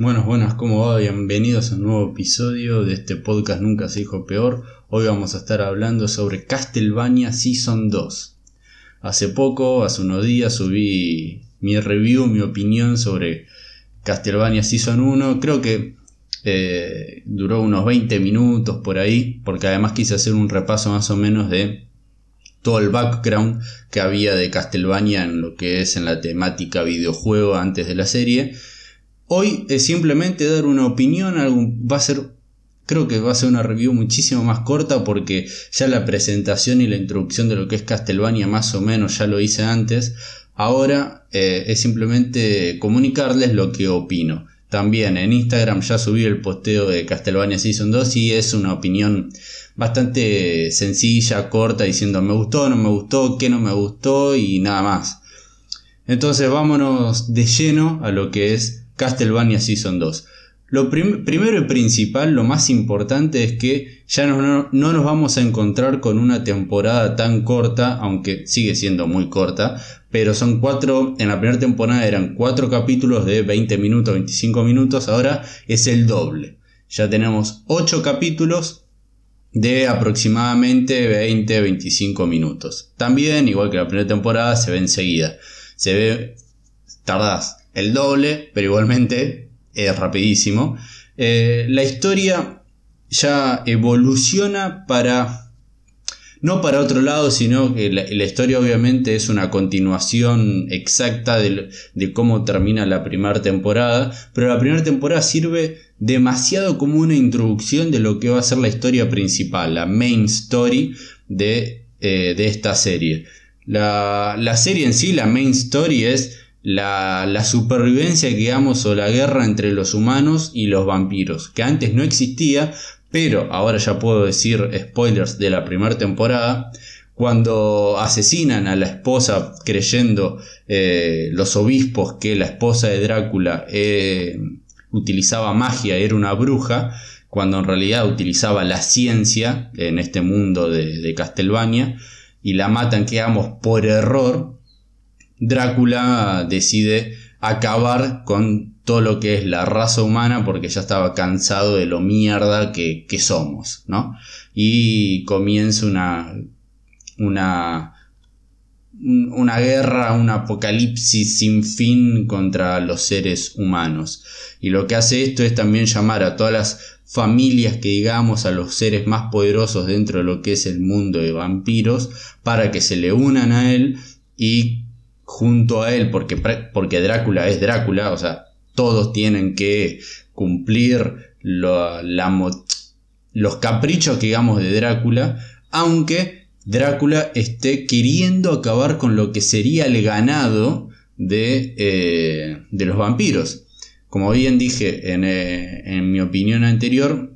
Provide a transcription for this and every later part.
Buenas, buenas, ¿cómo va? Bienvenidos a un nuevo episodio de este podcast Nunca se dijo peor. Hoy vamos a estar hablando sobre Castlevania Season 2. Hace poco, hace unos días, subí mi review, mi opinión sobre Castlevania Season 1. Creo que eh, duró unos 20 minutos por ahí, porque además quise hacer un repaso más o menos de todo el background que había de Castlevania en lo que es en la temática videojuego antes de la serie Hoy es simplemente dar una opinión, va a ser, creo que va a ser una review muchísimo más corta porque ya la presentación y la introducción de lo que es Castlevania más o menos ya lo hice antes. Ahora eh, es simplemente comunicarles lo que opino. También en Instagram ya subí el posteo de Castlevania Season 2 y es una opinión bastante sencilla, corta, diciendo me gustó, no me gustó, qué no me gustó y nada más. Entonces vámonos de lleno a lo que es Castlevania Season 2. Lo primero y principal, lo más importante es que ya no, no, nos vamos a encontrar con una temporada tan corta, aunque sigue siendo muy corta, pero son cuatro, en la primera temporada eran cuatro capítulos de 20 minutos, 25 minutos, ahora es el doble. Ya tenemos 8 capítulos de aproximadamente 20-25 minutos. También, igual que la primera temporada, se ve enseguida. Se ve, tardás el doble, pero igualmente es rapidísimo. Eh, la historia ya evoluciona para... No para otro lado, sino que la, historia obviamente es una continuación exacta de, cómo termina la primera temporada, pero la primera temporada sirve demasiado como una introducción de lo que va a ser la historia principal, la main story de, eh, de esta serie. La, la, serie en sí, la main story es la, supervivencia, digamos, o la guerra entre los humanos y los vampiros, que antes no existía, pero ahora ya puedo decir spoilers de la primera temporada, cuando asesinan a la esposa creyendo eh, los obispos que la esposa de Drácula eh, utilizaba magia, era una bruja, cuando en realidad utilizaba la ciencia en este mundo de, de Castlevania, y la matan, digamos, por error, Drácula decide acabar con todo lo que es la raza humana porque ya estaba cansado de lo mierda que, somos, ¿no? Y comienza una, una, una guerra, un apocalipsis sin fin contra los seres humanos. Y lo que hace esto es también llamar a todas las familias que digamos a los seres más poderosos dentro de lo que es el mundo de vampiros para que se le unan a él y junto a él, porque, porque Drácula es Drácula, o sea, todos tienen que cumplir la, los caprichos, digamos, de Drácula, aunque Drácula esté queriendo acabar con lo que sería el ganado de, eh, de los vampiros. Como bien dije en, eh, en mi opinión anterior,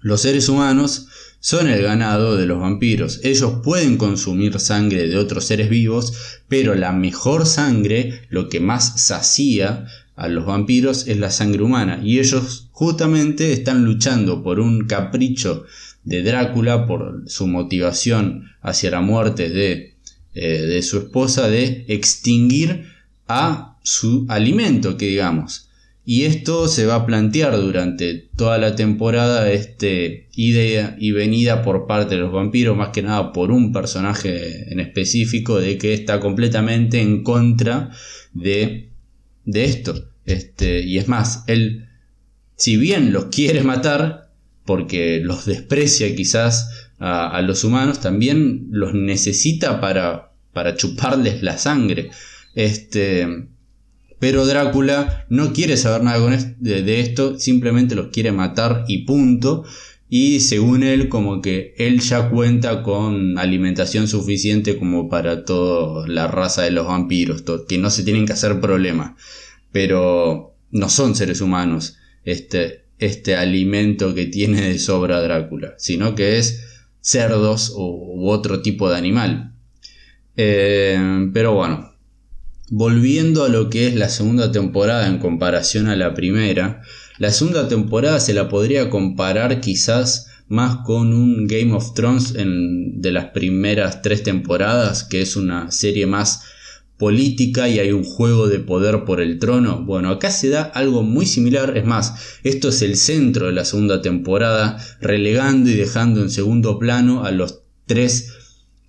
los seres humanos son el ganado de los vampiros. Ellos pueden consumir sangre de otros seres vivos, pero la mejor sangre, lo que más sacía a los vampiros es la sangre humana. Y ellos justamente están luchando por un capricho de Drácula, por su motivación hacia la muerte de, eh, de su esposa, de extinguir a su alimento, que digamos. Y esto se va a plantear durante toda la temporada, este idea y venida por parte de los vampiros, más que nada por un personaje en específico, de que está completamente en contra de, de esto. Este, y es más, él, si bien los quiere matar, porque los desprecia quizás a, a los humanos, también los necesita para, para chuparles la sangre. Este, pero Drácula no quiere saber nada de, esto, simplemente los quiere matar y punto. Y según él, como que él ya cuenta con alimentación suficiente como para toda la raza de los vampiros, que no se tienen que hacer problemas. Pero no son seres humanos este, este alimento que tiene de sobra Drácula, sino que es cerdos u, otro tipo de animal. Eh, pero bueno, Volviendo a lo que es la segunda temporada en comparación a la primera, la segunda temporada se la podría comparar quizás más con un Game of Thrones de las primeras tres temporadas, que es una serie más política y hay un juego de poder por el trono. Bueno, acá se da algo muy similar, es más, esto es el centro de la segunda temporada, relegando y dejando en segundo plano a los tres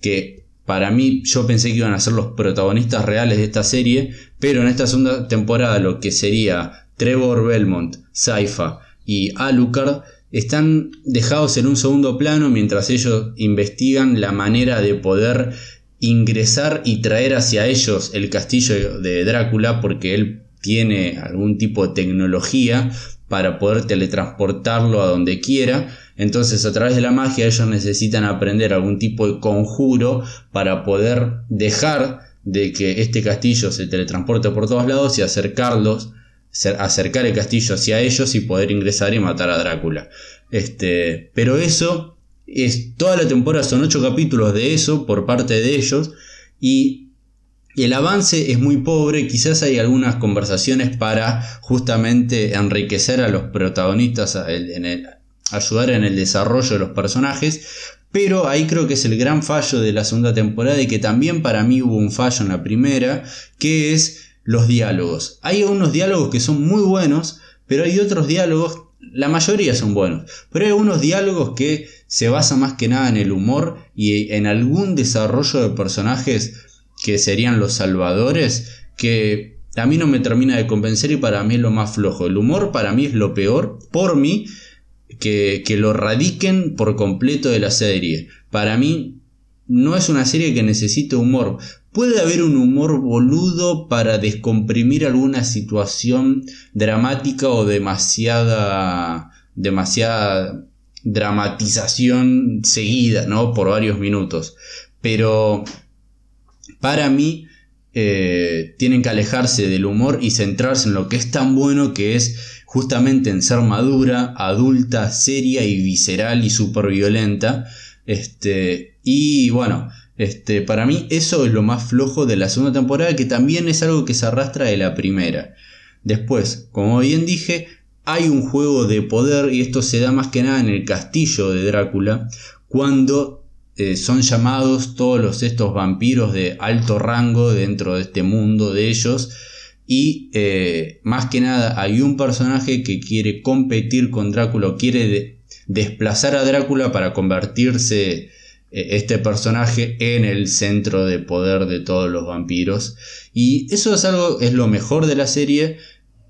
que para mí yo pensé que iban a ser los protagonistas reales de esta serie, pero en esta segunda temporada lo que sería Trevor Belmont, Saifa y Alucard están dejados en un segundo plano mientras ellos investigan la manera de poder ingresar y traer hacia ellos el castillo de Drácula porque él tiene algún tipo de tecnología para poder teletransportarlo a donde quiera. Entonces a través de la magia ellos necesitan aprender algún tipo de conjuro para poder dejar de que este castillo se teletransporte por todos lados y acercarlos, acercar el castillo hacia ellos y poder ingresar y matar a Drácula. Este, pero eso es, toda la temporada son ocho capítulos de eso por parte de ellos y el avance es muy pobre, quizás hay algunas conversaciones para justamente enriquecer a los protagonistas, ayudar en el desarrollo de los personajes, pero ahí creo que es el gran fallo de la segunda temporada y que también para mí hubo un fallo en la primera, que es los diálogos. Hay unos diálogos que son muy buenos, pero hay otros diálogos la mayoría son buenos, pero hay unos diálogos que se basan más que nada en el humor y en algún desarrollo de personajes que serían los salvadores que a mí no me termina de convencer y para mí es lo más flojo. El humor para mí es lo peor, por mí, que, que lo radiquen por completo de la serie. Para mí no es una serie que necesite humor. Puede haber un humor boludo para descomprimir alguna situación dramática o demasiada demasiada dramatización seguida, ¿no? Por varios minutos. Pero para mí eh, tienen que alejarse del humor y centrarse en lo que es tan bueno que es justamente en ser madura, adulta, seria y visceral y súper violenta. Este, y bueno, este, para mí eso es lo más flojo de la segunda temporada, que también es algo que se arrastra de la primera. Después, como bien dije, hay un juego de poder y esto se da más que nada en el castillo de Drácula, cuando eh, son llamados todos estos vampiros de alto rango dentro de este mundo de ellos. Y eh, más que nada hay un personaje que quiere competir con Drácula, quiere desplazar a Drácula para convertirse e, este personaje en el centro de poder de todos los vampiros. Y eso es algo, es lo mejor de la serie.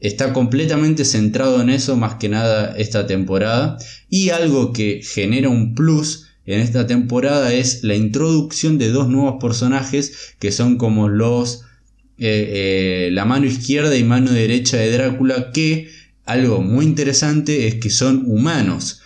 Está completamente centrado en eso más que nada esta temporada. Y algo que genera un plus en esta temporada es la introducción de dos nuevos personajes que son como los... Eh, eh, la mano izquierda y mano derecha de Drácula que algo muy interesante es que son humanos.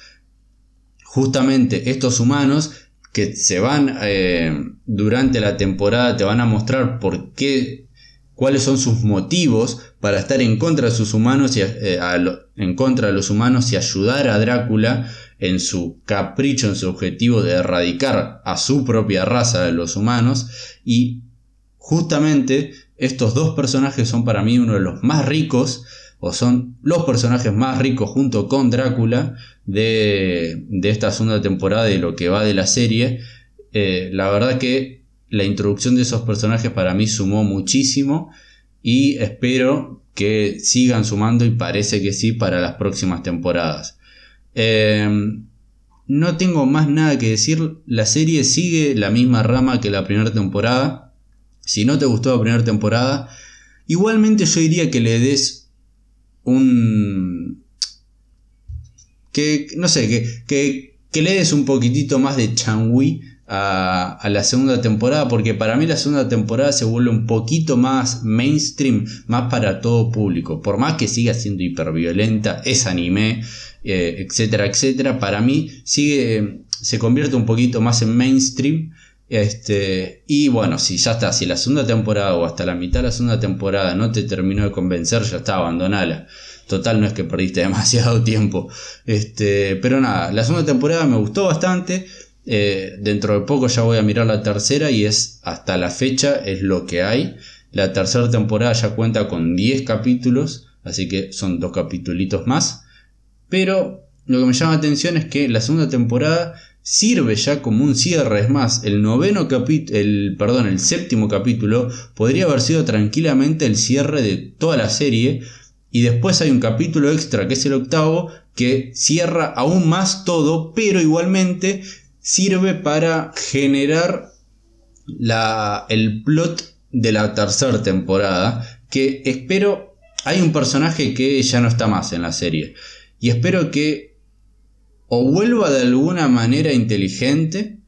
Justamente estos humanos que se van eh, durante la temporada, te van a mostrar por qué, cuáles son sus motivos para estar en contra de sus humanos y en contra de los humanos y ayudar a Drácula en su capricho, en su objetivo de erradicar a su propia raza de los humanos y justamente estos dos personajes son para mí uno de los más ricos o son los personajes más ricos junto con Drácula de, esta segunda temporada y lo que va de la serie. Eh, la verdad que la introducción de esos personajes para mí sumó muchísimo y espero que sigan sumando y parece que sí para las próximas temporadas. Em, no tengo más nada que decir, la serie sigue la misma rama que la primera temporada. Si no te gustó la primera temporada, igualmente yo diría que le des un... que, no sé, que, que, le des un poquitito más de changui a, a, la segunda temporada, porque para mí la segunda temporada se vuelve un poquito más mainstream, más para todo público, por más que siga siendo hiperviolenta, es anime, eh, etcétera, etcétera, para mí sigue, se convierte un poquito más en mainstream. Este, y bueno, si ya está, si la segunda temporada o hasta la mitad de la segunda temporada no te terminó de convencer, ya está, abandonala. Total, no es que perdiste demasiado tiempo. Este, pero nada, la segunda temporada me gustó bastante. Eh, dentro de poco ya voy a mirar la tercera y es hasta la fecha es lo que hay. La tercera temporada ya cuenta con 10 capítulos, así que son dos capítulos más. Pero lo que me llama la atención es que la segunda temporada sirve ya como un cierre. Es más, el noveno capítulo, el, perdón, el séptimo capítulo podría haber sido tranquilamente el cierre de toda la serie. Y después hay un capítulo extra que es el octavo que cierra aún más todo, pero igualmente sirve para generar la, el plot de la tercera temporada. Que espero, hay un personaje que ya no está más en la serie. Y espero que o vuelva de alguna manera inteligente,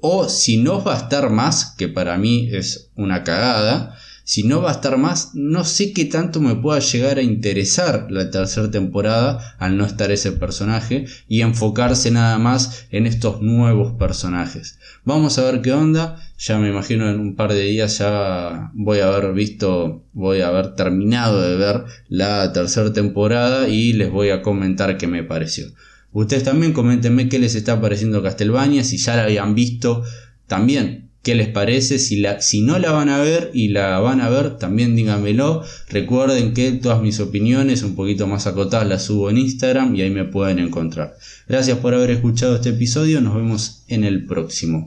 o si no va a estar más, que para mí es una cagada, si no va a estar más, no sé qué tanto me pueda llegar a interesar la tercera temporada al no estar ese personaje y enfocarse nada más en estos nuevos personajes. Vamos a ver qué onda, ya me imagino en un par de días ya voy a haber visto, voy a haber terminado de ver la tercera temporada y les voy a comentar qué me pareció. Ustedes también coméntenme qué les está pareciendo Castelvania, si ya la habían visto, también qué les parece, si, la, si no la van a ver y la van a ver, también díganmelo. Recuerden que todas mis opiniones un poquito más acotadas las subo en Instagram y ahí me pueden encontrar. Gracias por haber escuchado este episodio, nos vemos en el próximo.